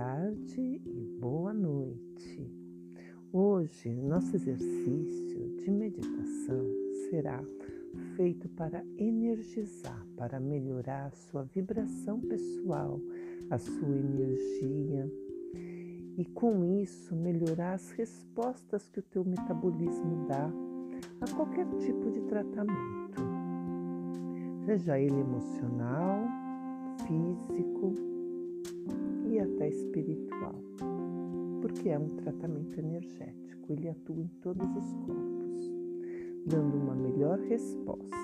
tarde e boa noite. Hoje, nosso exercício de meditação será feito para energizar, para melhorar a sua vibração pessoal, a sua energia e com isso melhorar as respostas que o teu metabolismo dá a qualquer tipo de tratamento, seja ele emocional, físico até espiritual, porque é um tratamento energético, ele atua em todos os corpos, dando uma melhor resposta.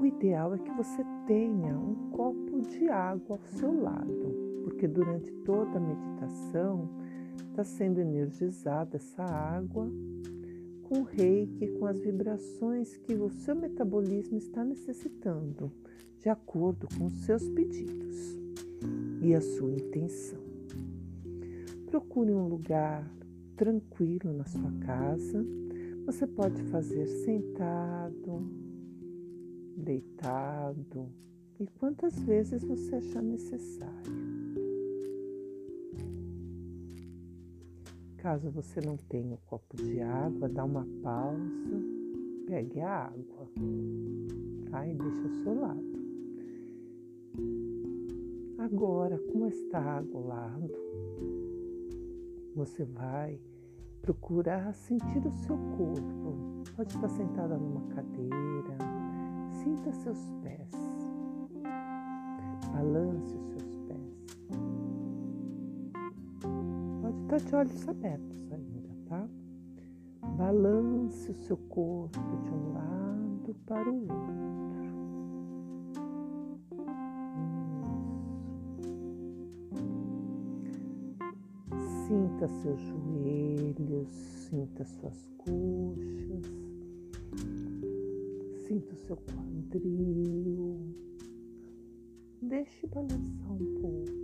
O ideal é que você tenha um copo de água ao seu lado, porque durante toda a meditação está sendo energizada essa água com o reiki, com as vibrações que o seu metabolismo está necessitando, de acordo com os seus pedidos e a sua intenção. Procure um lugar tranquilo na sua casa. Você pode fazer sentado, deitado e quantas vezes você achar necessário. Caso você não tenha um copo de água, dá uma pausa, pegue a água tá? e deixe ao seu lado. Agora, com esta água ao lado, você vai procurar sentir o seu corpo. Pode estar sentada numa cadeira, sinta seus pés, balance os seus pés. Pode estar de olhos abertos ainda, tá? Balance o seu corpo de um lado para o outro. Sinta seus joelhos, sinta suas coxas, sinta o seu quadril. Deixe balançar um pouco.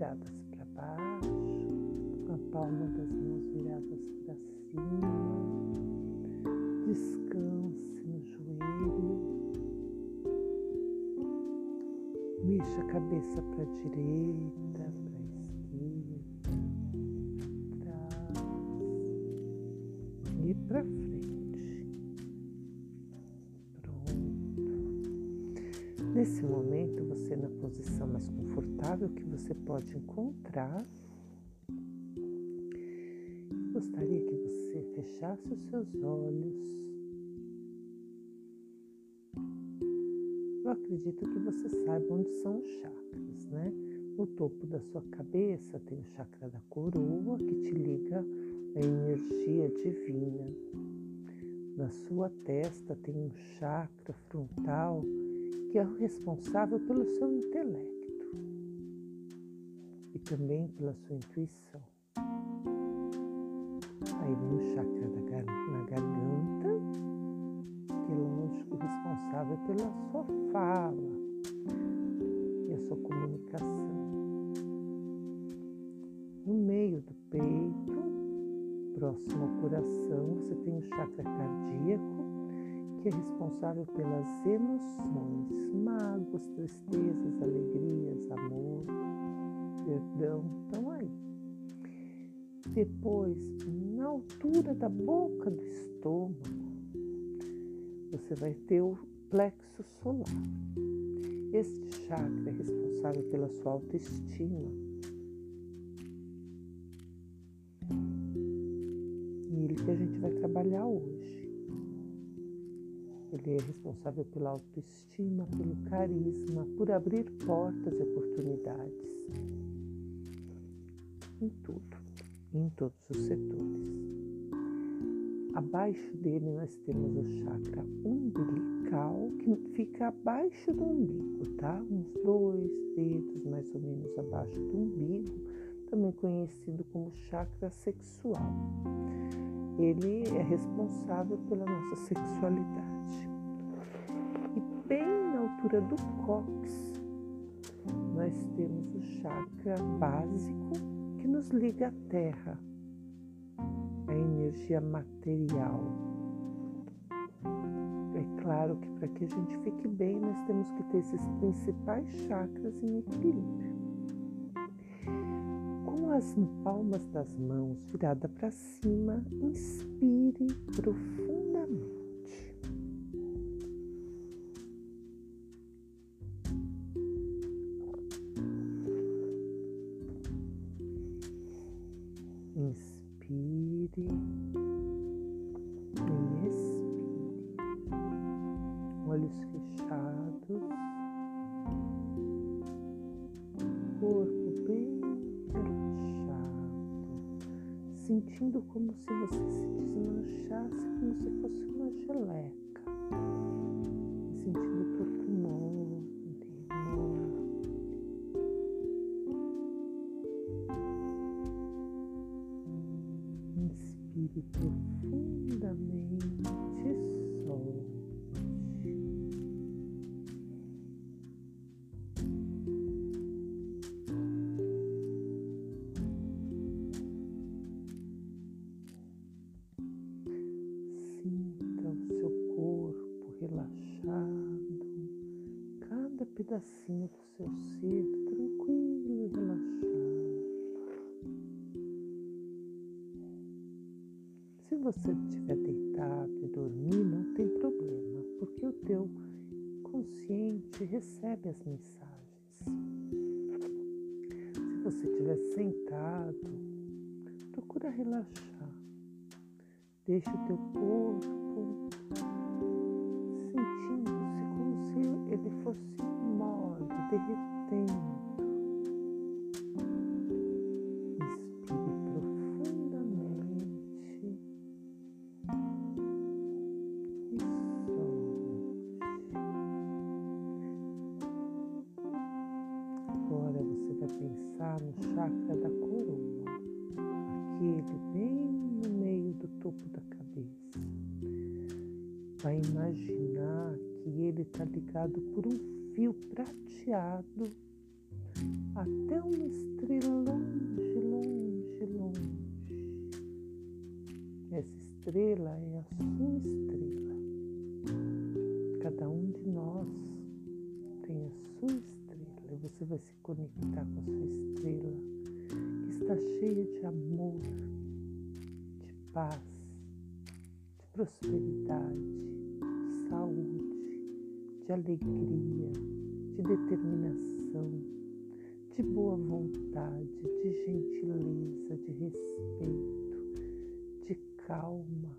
Viradas para baixo, a palma das mãos viradas para cima. Descanse no joelho. Mexa a cabeça para a direita, para a esquerda, trás e para frente. Nesse momento, você na posição mais confortável que você pode encontrar, gostaria que você fechasse os seus olhos. Eu acredito que você saiba onde são os chakras, né? No topo da sua cabeça tem o chakra da coroa que te liga à energia divina. Na sua testa tem um chakra frontal que é responsável pelo seu intelecto e também pela sua intuição. Aí vem o chakra gar na garganta, que é lógico responsável pela sua fala e a sua comunicação. No meio do peito, próximo ao coração, você tem o chakra cardíaco, que é responsável pelas emoções, mágoas, tristezas, alegrias, amor, perdão, estão aí. Depois, na altura da boca do estômago, você vai ter o plexo solar. Este chakra é responsável pela sua autoestima. E ele que a gente vai trabalhar hoje. Ele é responsável pela autoestima, pelo carisma, por abrir portas e oportunidades em tudo, em todos os setores. Abaixo dele nós temos o chakra umbilical, que fica abaixo do umbigo, tá? Uns dois dedos mais ou menos abaixo do umbigo, também conhecido como chakra sexual ele é responsável pela nossa sexualidade. E altura do cóccix, nós temos o chakra básico que nos liga à terra, a energia material. É claro que para que a gente fique bem, nós temos que ter esses principais chakras em equilíbrio. Com as palmas das mãos viradas para cima, inspire profundamente. Sentindo como se você se desmanchasse, como se fosse uma geleca, você estiver deitado e dormir, não tem problema, porque o teu consciente recebe as mensagens. Se você estiver sentado, procura relaxar. Deixe o teu corpo sentindo-se como se ele fosse mole, derretendo. Por um fio prateado até uma estrela longe, longe, longe. Essa estrela é a sua estrela. Cada um de nós tem a sua estrela e você vai se conectar com a sua estrela que está cheia de amor, de paz, de prosperidade, de saúde, de alegria, de determinação, de boa vontade, de gentileza, de respeito, de calma,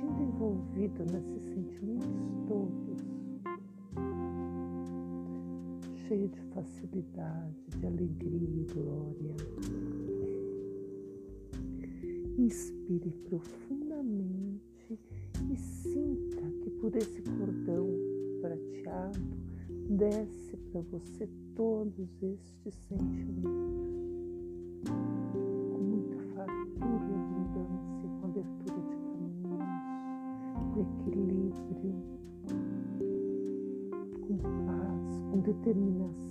sentindo envolvido nesses sentimentos todos, cheio de facilidade, de alegria e glória. Inspire profundamente e sinta que por esse cordão prateado desce para você todos estes sentimentos paz,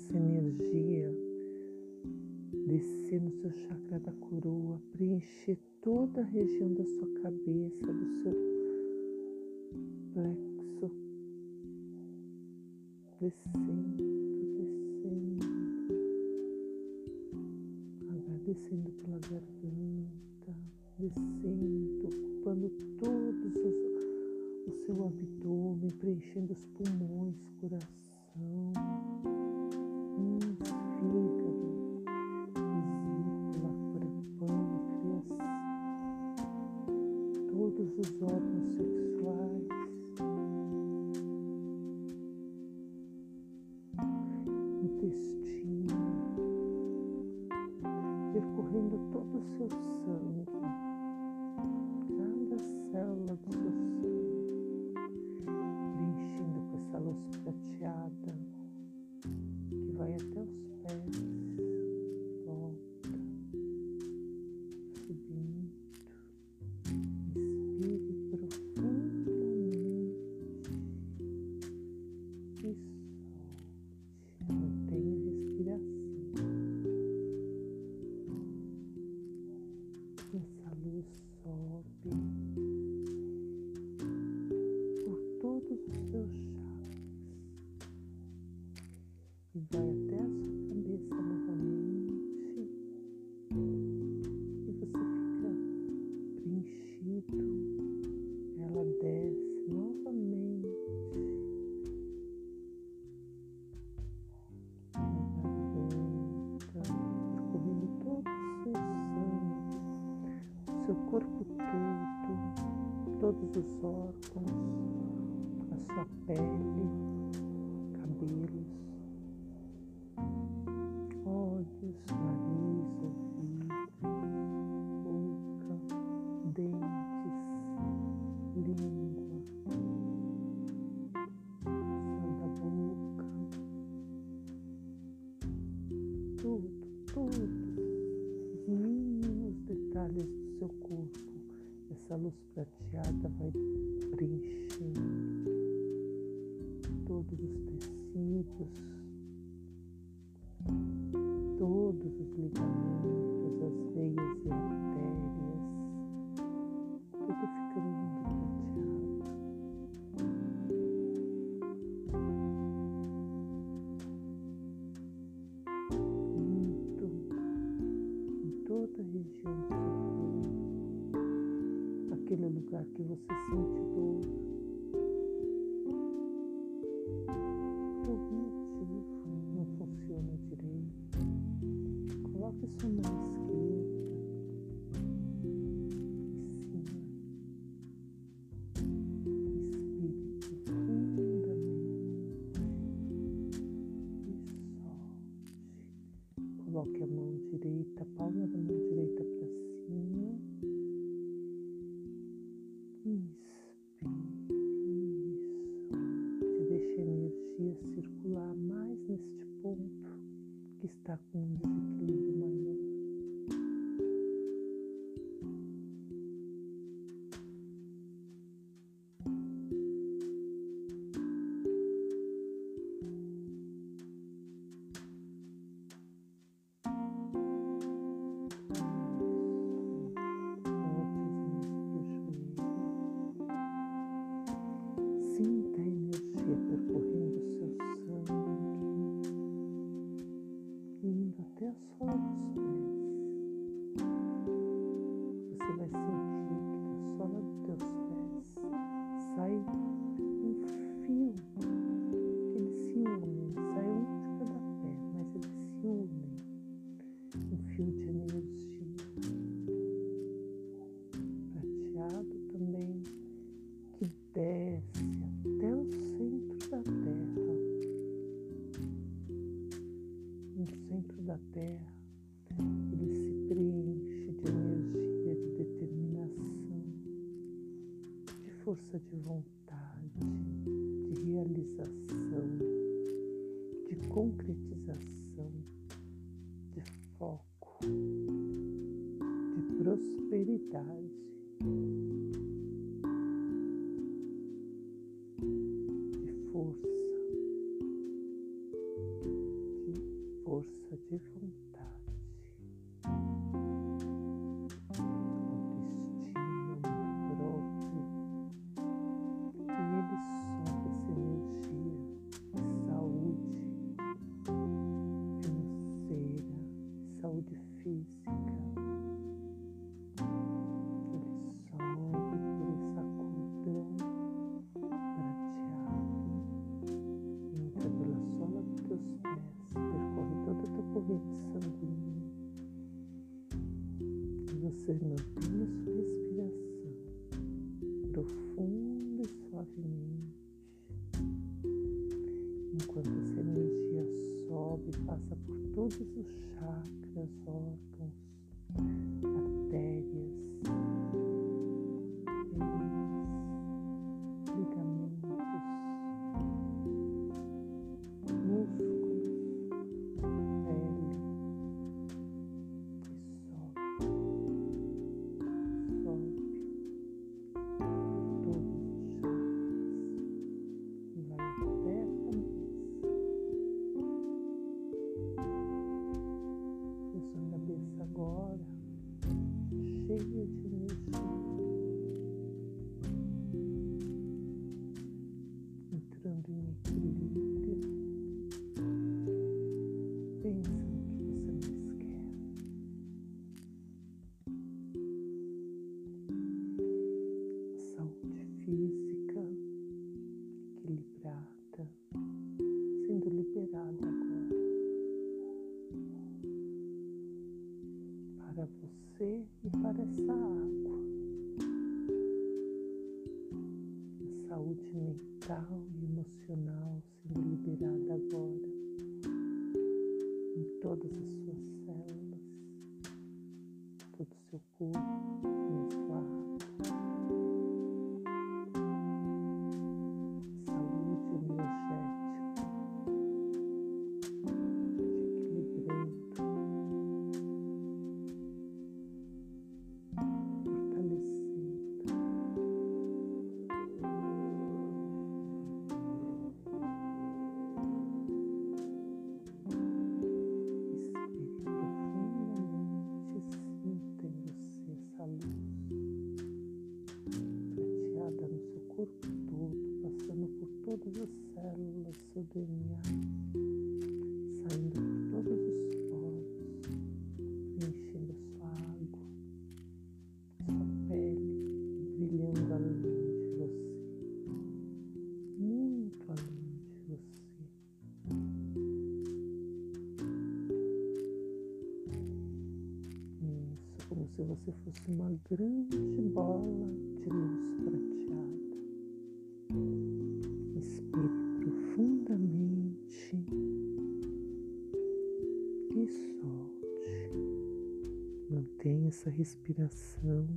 essa energia descer no seu chakra da coroa, preencher toda a região da sua cabeça, do seu plexo, descendo, descendo, agradecendo pela garganta, descendo, ocupando todos os, o seu abdômen, preenchendo os pulmões, coração. seu corpo todo, todos os órgãos, a sua pele, cabelos, olhos, nariz. lugar que você sente dor, foco de prosperidade. Todos os chakras, órgãos, mental e emocional sendo liberada agora em todas as suas seu DNA, saindo por todos os poros, preenchendo a sua água, sua pele, brilhando além de você, muito além de você. Isso, como se você fosse uma grande bola de luz prateada. Essa respiração.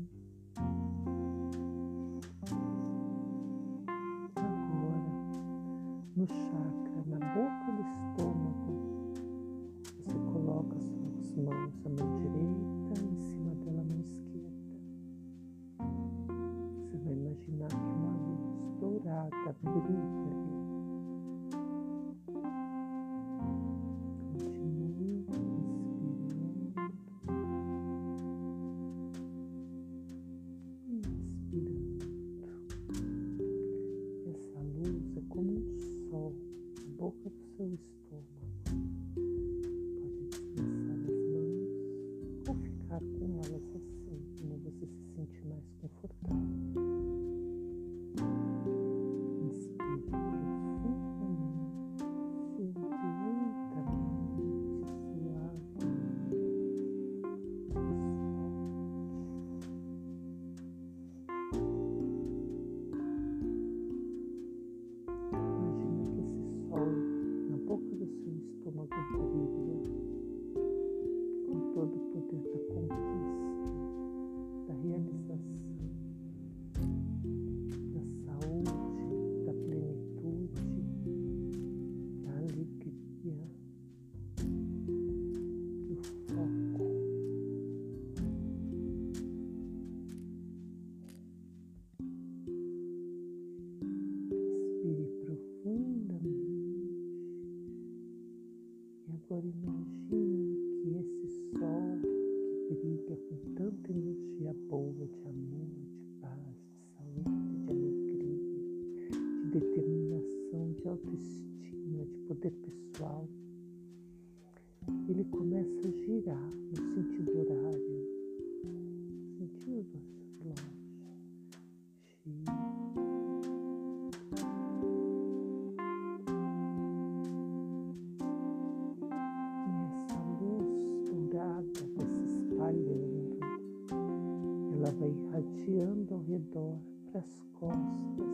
Costas,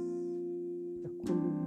para a coluna.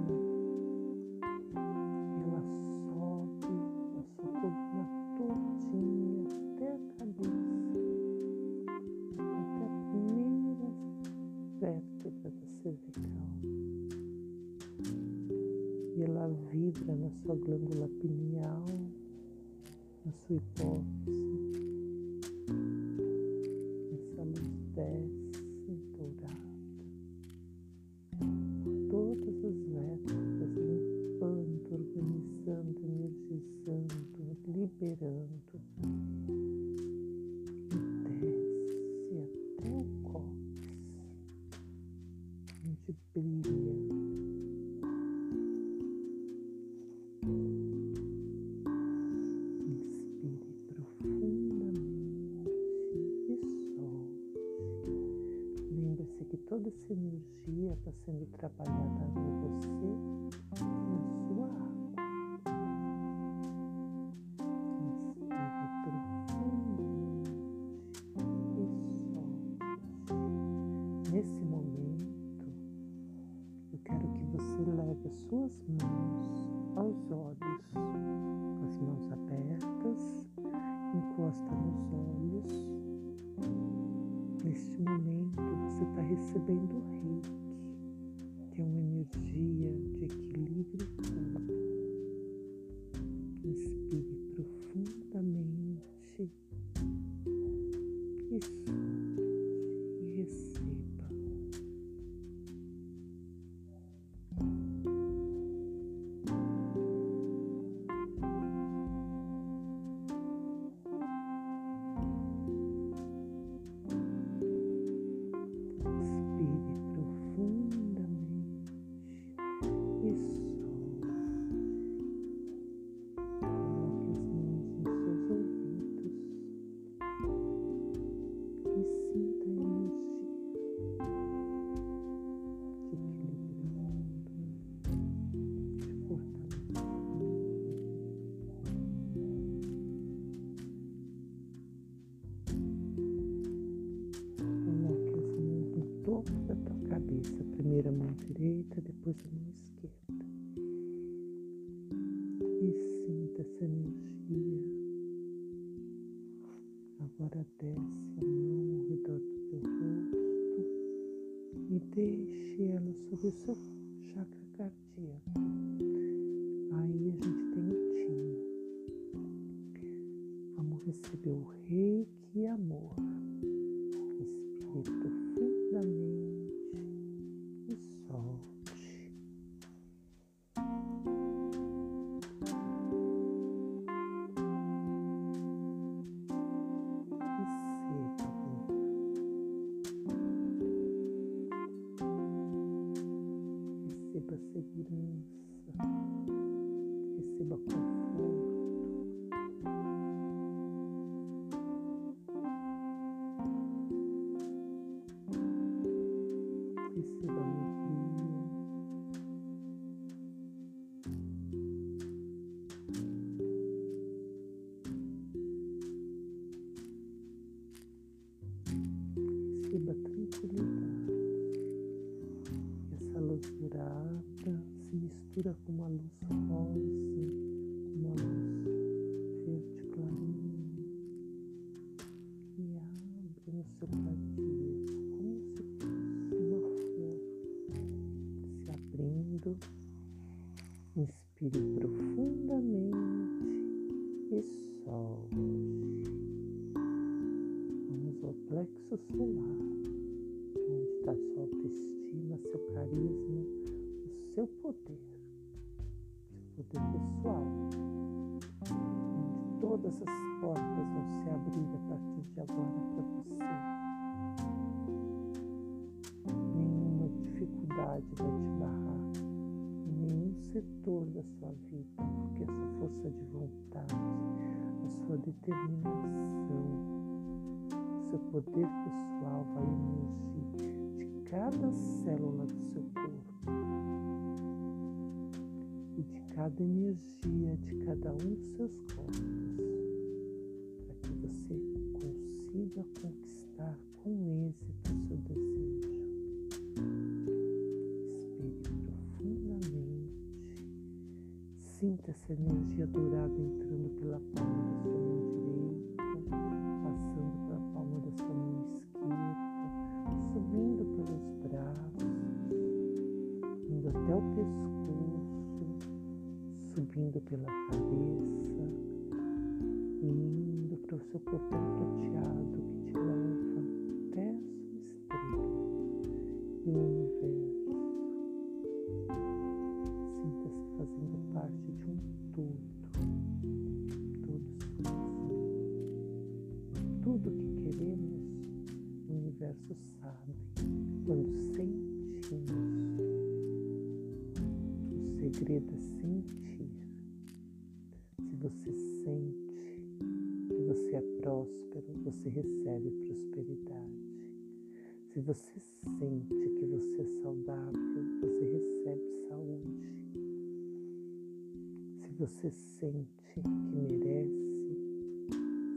Toda essa energia está sendo trabalhada em você e na sua água. Inspire profundamente e solte. Nesse momento, eu quero que você leve as suas mãos recebendo Vamos seu cardíaco como se fosse uma flor se abrindo. Inspire profundamente e solte. Vamos ao plexo solar, onde está sua autoestima seu carisma, o seu poder, seu poder pessoal, todas as portas vão se abrir a partir de agora para você. Nenhuma dificuldade vai te barrar em nenhum setor da sua vida, porque a sua força de vontade, a sua determinação, seu poder pessoal vai emergir cada célula do seu corpo e de cada energia de cada um dos seus corpos, energia dourada entrando pela palma da sua mão direita, passando pela palma da sua mão esquerda, subindo pelos braços, indo até o pescoço, subindo pela cabeça indo para o seu corpo prateado você é próspero, você recebe prosperidade. Se você sente que você é saudável, você recebe saúde. Se você sente que merece,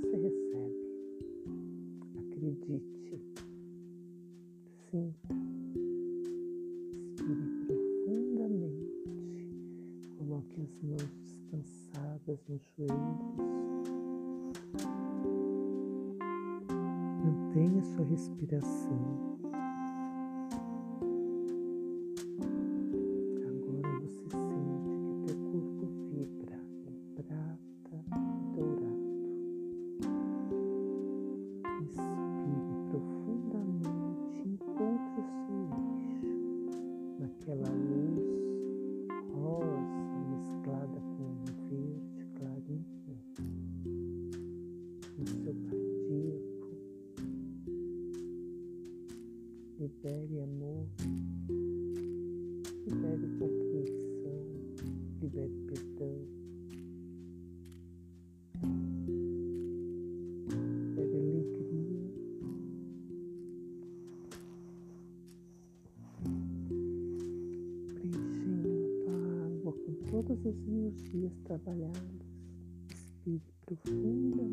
você recebe. Acredite. Sinta, respire profundamente, coloque as mãos descansadas nos joelhos. Mantenha sua respiração. Libere amor, libere compreensão, libere perdão, libere alegria. Preenchendo a água com todas as energias trabalhadas, respire profundamente,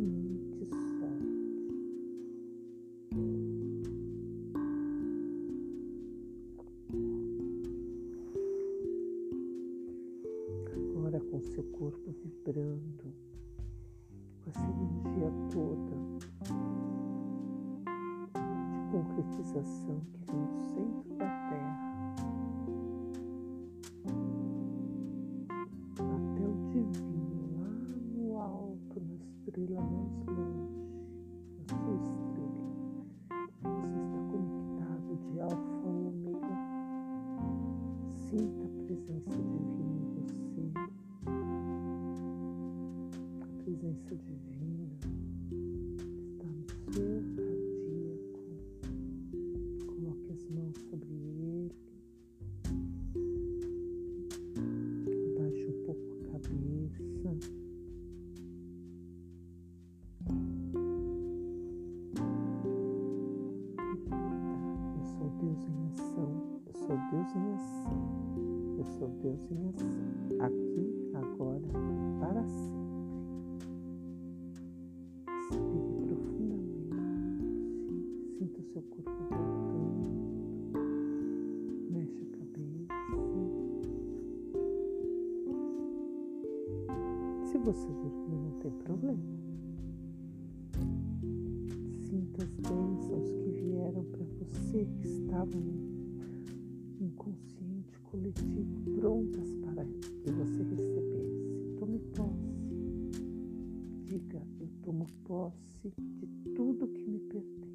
de concretização que vem do centro da Terra até o divino lá no alto, na estrela mais longe, Se você dormir, não tem problema. Sinta as bênçãos que vieram para você, que estavam no inconsciente coletivo, prontas para que você recebesse. Tome posse. Diga, eu tomo posse de tudo que me pertence.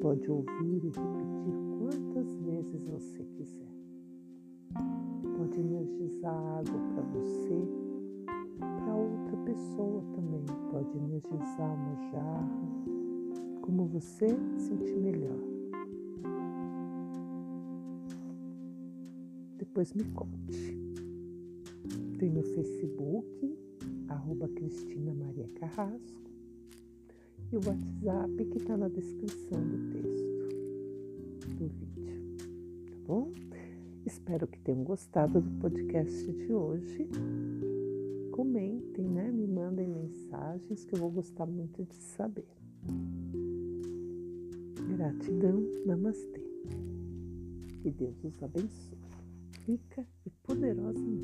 Pode ouvir e repetir quantas vezes você quiser. Pode energizar água para você, para outra pessoa também. Pode energizar uma jarra, como você sentir melhor. Depois me conte. Tem meu Facebook, arroba Cristina Maria Carrasco, e o WhatsApp que está na descrição do texto do vídeo. Tá bom? Espero que tenham gostado do podcast de hoje. Comentem, né? Me mandem mensagens que eu vou gostar muito de saber. Gratidão, namastê. Que Deus os abençoe, rica e poderosamente.